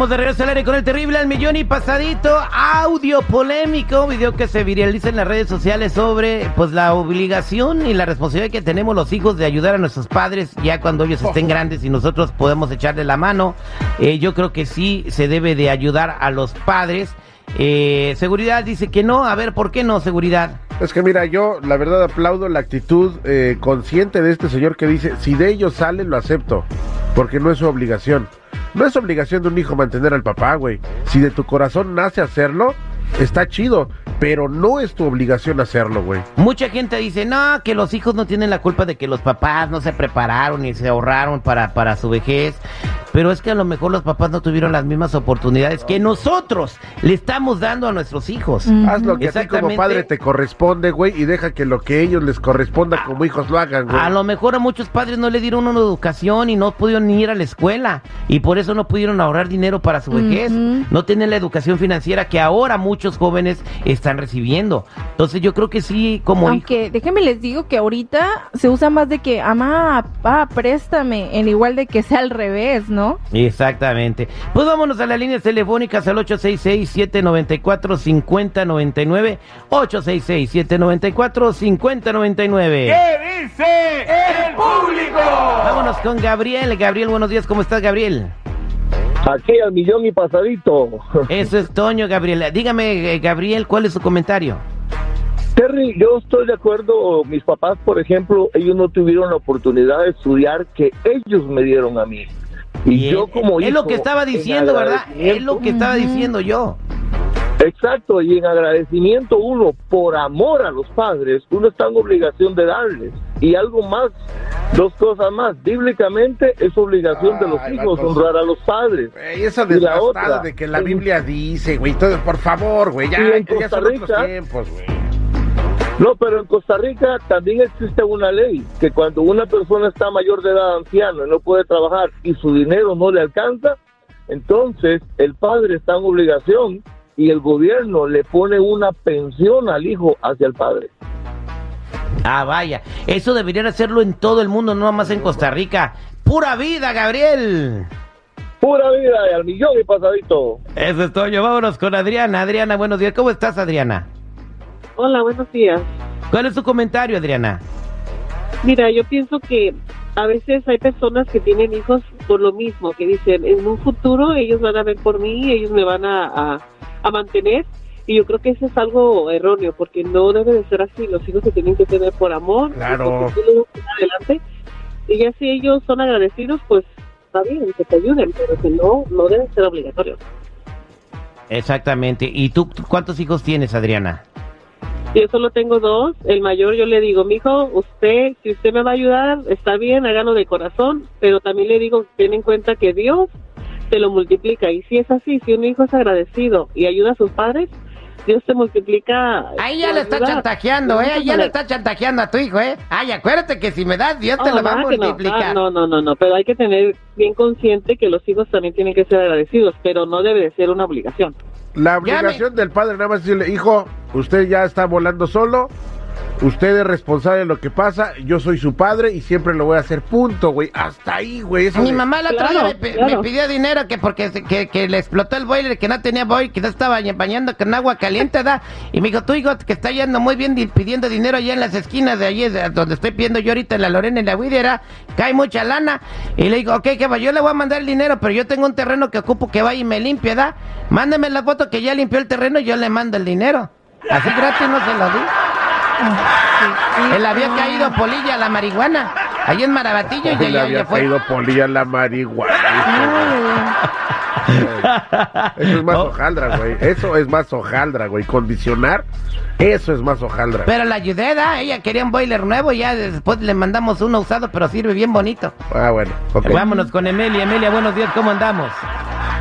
Estamos de regreso al aire con el terrible al millón y pasadito. Audio polémico, video que se viraliza en las redes sociales sobre pues la obligación y la responsabilidad que tenemos los hijos de ayudar a nuestros padres ya cuando ellos estén grandes y nosotros podemos echarle la mano. Eh, yo creo que sí se debe de ayudar a los padres. Eh, seguridad dice que no. A ver, ¿por qué no, seguridad? Es que mira, yo la verdad aplaudo la actitud eh, consciente de este señor que dice, si de ellos sale, lo acepto, porque no es su obligación. No es obligación de un hijo mantener al papá, güey. Si de tu corazón nace hacerlo, está chido, pero no es tu obligación hacerlo, güey. Mucha gente dice, no, que los hijos no tienen la culpa de que los papás no se prepararon y se ahorraron para, para su vejez. Pero es que a lo mejor los papás no tuvieron las mismas oportunidades que nosotros le estamos dando a nuestros hijos. Haz lo que a ti como padre te corresponde, güey, y deja que lo que ellos les corresponda como hijos lo hagan, güey. A lo mejor a muchos padres no le dieron una educación y no pudieron ni ir a la escuela. Y por eso no pudieron ahorrar dinero para su vejez. No tienen la educación financiera que ahora muchos jóvenes están recibiendo. Entonces yo creo que sí, como... Aunque déjenme les digo que ahorita se usa más de que, ama, papá, préstame, en igual de que sea al revés, ¿no? Exactamente. Pues vámonos a las líneas telefónicas al 866-794-5099. 866-794-5099. ¿Qué dice el público? Vámonos con Gabriel. Gabriel, buenos días. ¿Cómo estás, Gabriel? Aquí al millón y pasadito. Eso es Toño, Gabriel. Dígame, eh, Gabriel, ¿cuál es su comentario? Terry, yo estoy de acuerdo. Mis papás, por ejemplo, ellos no tuvieron la oportunidad de estudiar que ellos me dieron a mí. Y yo como Es lo que estaba diciendo, ¿verdad? Es lo que estaba diciendo yo. Exacto, y en agradecimiento uno, por amor a los padres, uno está en obligación de darles. Y algo más, dos cosas más. Bíblicamente es obligación de los hijos honrar a los padres. Y esa desgastada de que la Biblia dice, güey, todo, por favor, güey, ya, ya son otros tiempos, güey. No, pero en Costa Rica también existe una ley que cuando una persona está mayor de edad, anciano, y no puede trabajar y su dinero no le alcanza, entonces el padre está en obligación y el gobierno le pone una pensión al hijo hacia el padre. Ah, vaya, eso deberían hacerlo en todo el mundo, no más en Costa Rica. ¡Pura vida, Gabriel! Pura vida, y al millón y pasadito. Eso es todo, vámonos con Adriana. Adriana, buenos días, ¿cómo estás, Adriana? Hola, buenos días. ¿Cuál es su comentario, Adriana? Mira, yo pienso que a veces hay personas que tienen hijos por lo mismo, que dicen, en un futuro ellos van a ver por mí, ellos me van a, a, mantener. Y yo creo que eso es algo erróneo, porque no debe de ser así. Los hijos se tienen que tener por amor. Claro. Adelante. Y ya si ellos son agradecidos, pues está bien, que te ayuden, pero que no, no debe ser obligatorio. Exactamente. ¿Y tú cuántos hijos tienes, Adriana? Yo solo tengo dos. El mayor yo le digo, mijo, usted, si usted me va a ayudar, está bien, hágalo de corazón, pero también le digo, ten en cuenta que Dios te lo multiplica. Y si es así, si un hijo es agradecido y ayuda a sus padres, Dios te multiplica. Ahí ya le está chantajeando, ¿eh? Ahí ya le está chantajeando a tu hijo, ¿eh? Ay, acuérdate que si me das, Dios te lo va a multiplicar. No. no, no, no, pero hay que tener bien consciente que los hijos también tienen que ser agradecidos, pero no debe de ser una obligación. La obligación del padre nada más decirle, hijo, usted ya está volando solo, usted es responsable de lo que pasa, yo soy su padre y siempre lo voy a hacer, punto, güey, hasta ahí, güey. Mi mamá la otra me, pidió dinero que porque que, le explotó el boiler, que no tenía boiler, que no estaba bañando con agua caliente, ¿da? Y me dijo, tú hijo, que está yendo muy bien pidiendo dinero allá en las esquinas de allí, donde estoy pidiendo yo ahorita en la Lorena, en la Widera, cae mucha lana. Y le digo, ok, que va, yo le voy a mandar el dinero, pero yo tengo un terreno que ocupo que vaya y me limpie, ¿da? Mándeme la foto que ya limpió el terreno y yo le mando el dinero. Así gratis no se lo di. Él había caído polilla a la marihuana. Ahí en Marabatillo y ya, había caído polilla a la marihuana. Eso es más hojaldra, güey. Eso es más hojaldra, güey. Condicionar, eso es más hojaldra. Pero la ayudé, Ella quería un boiler nuevo y ya después le mandamos uno usado, pero sirve bien bonito. Ah, bueno. Vámonos con Emilia. Emilia, buenos días, ¿cómo andamos?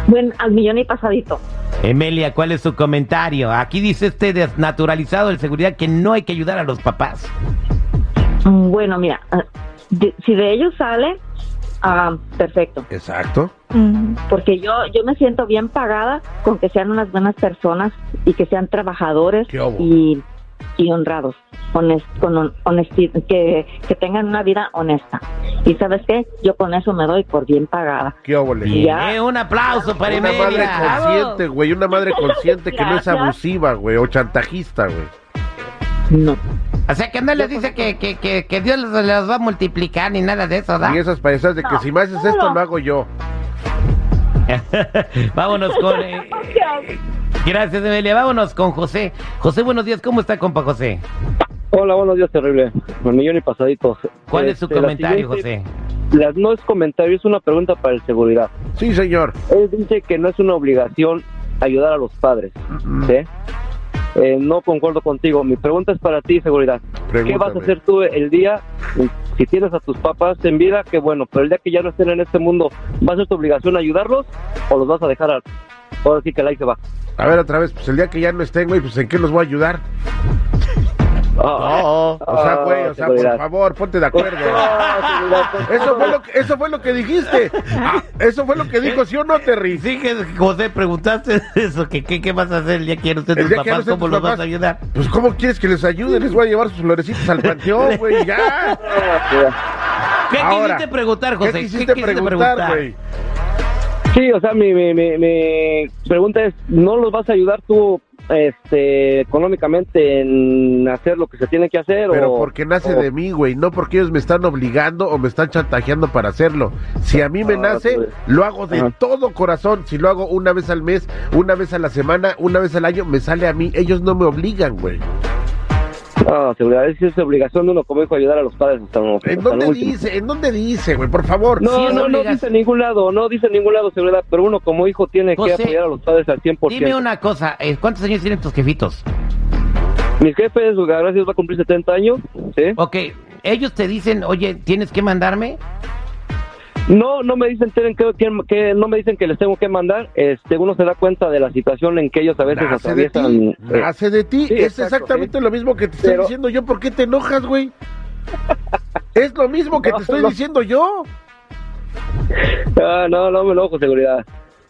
Bueno, al millón y pasadito. Emilia, ¿cuál es su comentario? Aquí dice este desnaturalizado de seguridad que no hay que ayudar a los papás. Bueno, mira, si de ellos sale, ah, perfecto. Exacto. Porque yo yo me siento bien pagada con que sean unas buenas personas y que sean trabajadores y, y honrados, honest, con honestidad, que, que tengan una vida honesta. Y sabes qué, yo con eso me doy por bien pagada. ¿Qué óvole? Bien, eh, un aplauso para Una madre consciente, güey. Una madre consciente que no es abusiva, güey. O chantajista, güey. No. O sea, que no le dice que, que, que, que Dios los, los va a multiplicar ni nada de eso, ¿da? Y esas payasadas de que si me haces esto, lo hago yo. Vámonos con... eh, gracias, Emelia. Vámonos con José. José, buenos días. ¿Cómo está, compa José? Hola, buenos días, terrible. Un millón y pasaditos. ¿Cuál es su Este, comentario, José? la- no es comentario, es una pregunta para el seguridad. Sí, señor. Él dice que no es una obligación ayudar a los padres. ¿sí? Eh, no concuerdo contigo. Mi pregunta es para ti, seguridad. ¿Qué vas a Pregúntame. hacer tú el día, si tienes a tus papás en vida, qué bueno, pero el día que ya no estén en este mundo, ¿va a ser tu obligación ayudarlos o los vas a dejar a... Ahora sí que la ahí se va. A ver, otra vez, pues el día que ya no estén, güey, pues ¿en qué los voy a ayudar? Ah, O sea, güey, o sea, por favor, ponte de acuerdo. Ah, Eso fue lo que, eso fue lo que dijiste. Ah, eso fue lo que dijo, ¿sí o no, Terry? Sí, que José, preguntaste eso, que qué, qué vas a hacer el día que no estén tus no papás, ¿cómo los vas a ayudar? Pues, ¿cómo quieres que les ayude? Les voy a llevar sus florecitas al panteón, güey, ya. Ah, ¿Qué Ahora, quisiste preguntar, José? ¿Qué quisiste preguntar, güey? Sí, o sea, mi, mi, mi, mi pregunta es, ¿no los vas a ayudar tú este, económicamente en hacer lo que se tiene que hacer? Pero o, porque nace o- de mí, güey, no porque ellos me están obligando o me están chantajeando para hacerlo. Si a mí me Ah, nace, pues. lo hago de Ajá. todo corazón. Si lo hago una vez al mes, una vez a la semana, una vez al año, me sale a mí. Ellos no me obligan, güey. No, seguridad, es, es obligación de uno como hijo ayudar a los padres hasta, ¿En hasta dónde dice? ¿En dónde dice, güey? Por favor. No, Sí, no, no dice en ningún lado, no dice en ningún lado seguridad, pero uno como hijo tiene José, que apoyar a los padres al 100%. Dime una cosa, eh, ¿cuántos años tienen tus jefitos? Mis jefes, gracias, va a cumplir 70 años, ¿sí? Ok, ellos te dicen, oye, ¿tienes que mandarme? No, no me dicen tienen que, que- que- no me dicen que les tengo que mandar. Este, uno se da cuenta de la situación en que ellos a veces Nace de ti, atraviesan. eh, nace de ti. sí, es exacto, exactamente sí. lo mismo que te estoy Pero- diciendo yo. ¿Por qué te enojas, güey? es lo mismo que No, te estoy no. diciendo yo. ah, no, no me enojo, seguridad.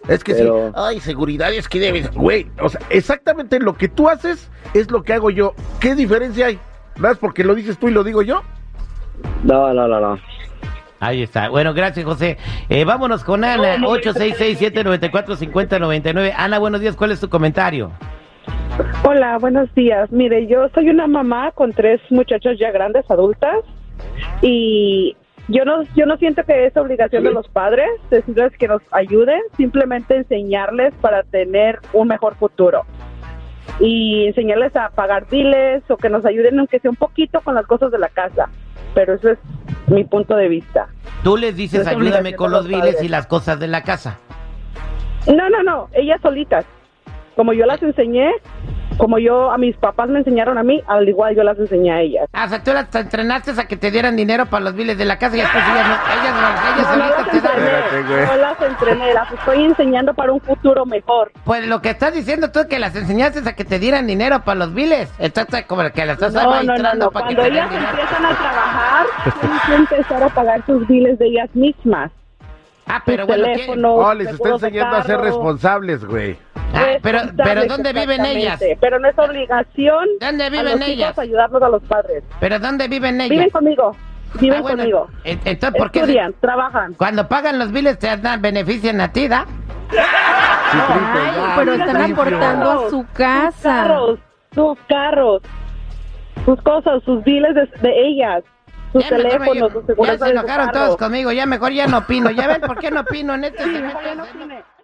Es que Pero- sí. Ay, seguridad es que debes. Güey, o sea, exactamente lo que tú haces es lo que hago yo. ¿Qué diferencia hay? ¿Más porque lo dices tú y lo digo yo? No, no, no, no. Ahí está. Bueno, gracias, José. Eh, vámonos con Ana, 866-794-5099. Ana, buenos días. ¿Cuál es tu comentario? Hola, buenos días. Mire, yo soy una mamá con tres muchachos ya grandes, adultas, y yo no, yo no siento que es obligación de los padres decirles que nos ayuden, simplemente enseñarles para tener un mejor futuro y enseñarles a pagar biles o que nos ayuden aunque sea un poquito con las cosas de la casa. Pero eso es mi punto de vista. Tú les dices, Es ayúdame con los biles padres. y las cosas de la casa. No, no, no, ellas solitas. Como yo las enseñé, como yo a mis papás me enseñaron a mí, al igual yo las enseñé a ellas. Ah, o sea, tú las entrenaste a que te dieran dinero para los biles de la casa y después ellas, no- ellas, ellas No, no solitas las te dan. No las entrené, las estoy enseñando para un futuro mejor. Pues lo que estás diciendo tú es que las enseñaste a que te dieran dinero para los biles. Entonces, como que las estás No, no, no, maestrando no. para que Cuando den ellas empiezan a trabajar, tienen que empezar a pagar sus biles de ellas mismas. Ah, pero bueno, ¿qué? teléfonos, Oh, les está enseñando a ser responsables, güey. Ah, pero, pero Responsables, ¿dónde viven ellas? Pero no es obligación ¿Dónde a viven los ellas? hijos ayudarlos a los padres. ¿Pero dónde viven ellas? Viven conmigo, viven Ah, bueno, conmigo. en- Entonces, ¿por qué? Estudian, trabajan. Cuando pagan los biles te dan, benefician a ti, ¿da? Ay, pero están aportando a su Sus casa. carros, sus carros, sus cosas, sus biles de, de ellas, sus Ya teléfonos, sus ya se enojaron todos conmigo, ya mejor ya no opino. Ya ven por qué no opino en este Sí, segmento? mejor ya no opine.